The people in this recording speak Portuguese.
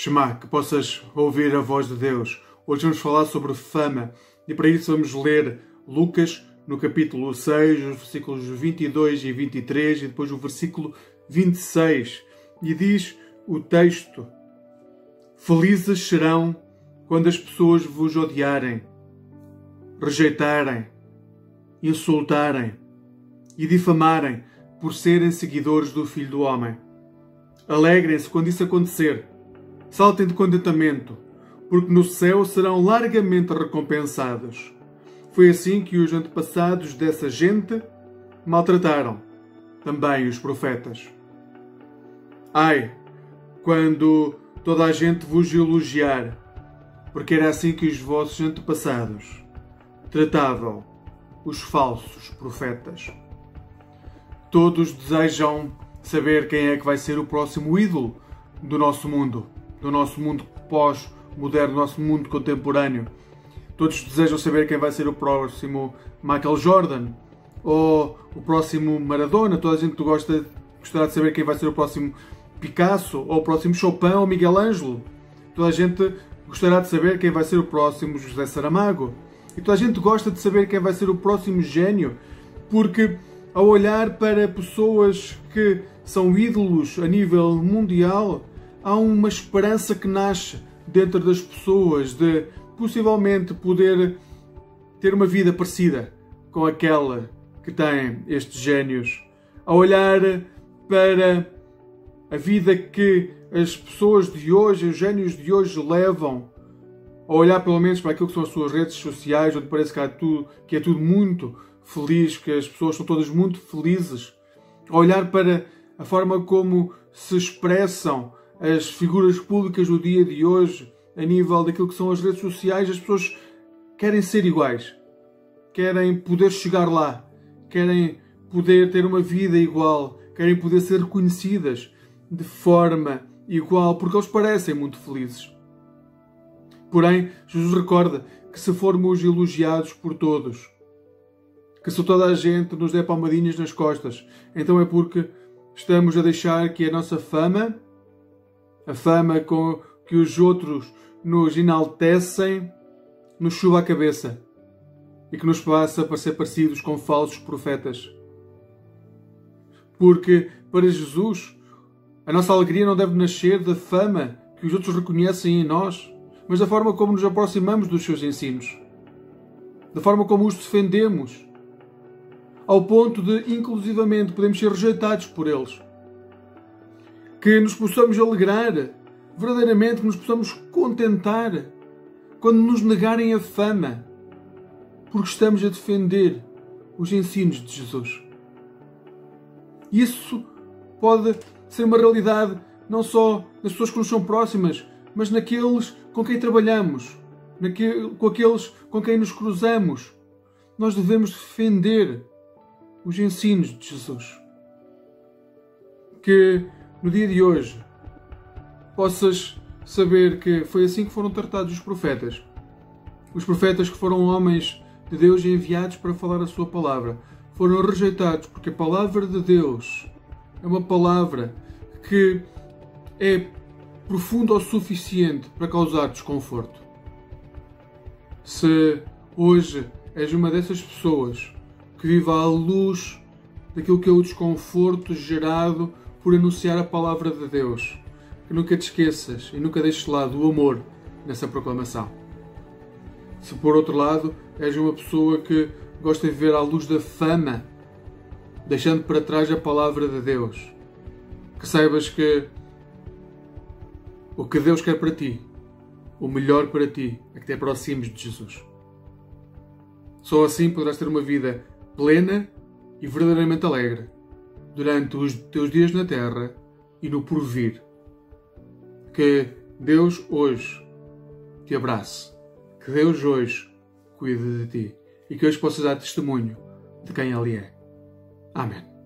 Shema, que possas ouvir a voz de Deus. Hoje vamos falar sobre fama e para isso vamos ler Lucas no capítulo 6, os versículos 22 e 23 e depois o versículo 26. E diz o texto: Felizes serão quando as pessoas vos odiarem, rejeitarem, insultarem e difamarem por serem seguidores do Filho do Homem. Alegrem-se quando isso acontecer saltem de contentamento, porque no céu serão largamente recompensados. Foi assim que os antepassados dessa gente maltrataram também os profetas. Ai, quando toda a gente vos elogiar, porque era assim que os vossos antepassados tratavam os falsos profetas. Todos desejam saber quem é que vai ser o próximo ídolo do nosso mundo do nosso mundo pós-moderno, do nosso mundo contemporâneo. Todos desejam saber quem vai ser o próximo Michael Jordan ou o próximo Maradona. Toda a gente gosta, gostará de saber quem vai ser o próximo Picasso ou o próximo Chopin ou Miguel Ângelo. Toda a gente gostará de saber quem vai ser o próximo José Saramago. E toda a gente gosta de saber quem vai ser o próximo gênio, porque ao olhar para pessoas que são ídolos a nível mundial, há uma esperança que nasce dentro das pessoas de possivelmente poder ter uma vida parecida com aquela que têm estes gênios. A olhar para a vida que as pessoas de hoje, os gênios de hoje levam, a olhar pelo menos para aquilo que são as suas redes sociais, onde parece que, há tudo, que é tudo muito feliz, que as pessoas são todas muito felizes, a olhar para a forma como se expressam as figuras públicas do dia de hoje, a nível daquilo que são as redes sociais, as pessoas querem ser iguais, querem poder chegar lá, querem poder ter uma vida igual, querem poder ser reconhecidas de forma igual, porque eles parecem muito felizes. Porém, Jesus recorda que se formos elogiados por todos, que se toda a gente nos der palmadinhas nas costas, então é porque estamos a deixar que a nossa fama a fama com que os outros nos enaltecem nos chuva a cabeça e que nos faça parecer parecidos com falsos profetas. Porque para Jesus a nossa alegria não deve nascer da fama que os outros reconhecem em nós, mas da forma como nos aproximamos dos seus ensinos, da forma como os defendemos, ao ponto de, inclusivamente, podemos ser rejeitados por eles que nos possamos alegrar, verdadeiramente que nos possamos contentar quando nos negarem a fama, porque estamos a defender os ensinos de Jesus. Isso pode ser uma realidade não só nas pessoas que nos são próximas, mas naqueles com quem trabalhamos, naquele, com aqueles com quem nos cruzamos. Nós devemos defender os ensinos de Jesus. Que no dia de hoje possas saber que foi assim que foram tratados os profetas. Os profetas que foram homens de Deus enviados para falar a sua palavra foram rejeitados porque a palavra de Deus é uma palavra que é profunda o suficiente para causar desconforto. Se hoje és uma dessas pessoas que vive à luz daquilo que é o desconforto gerado por anunciar a palavra de Deus. Que nunca te esqueças e nunca deixes de lado o amor nessa proclamação. Se por outro lado és uma pessoa que gosta de viver à luz da fama, deixando para trás a palavra de Deus, que saibas que o que Deus quer para ti, o melhor para ti, é que te aproximes de Jesus. Só assim poderás ter uma vida plena e verdadeiramente alegre durante os teus dias na terra e no porvir. Que Deus hoje te abrace, que Deus hoje cuide de ti e que hoje possas dar testemunho de quem Ele é. Amém.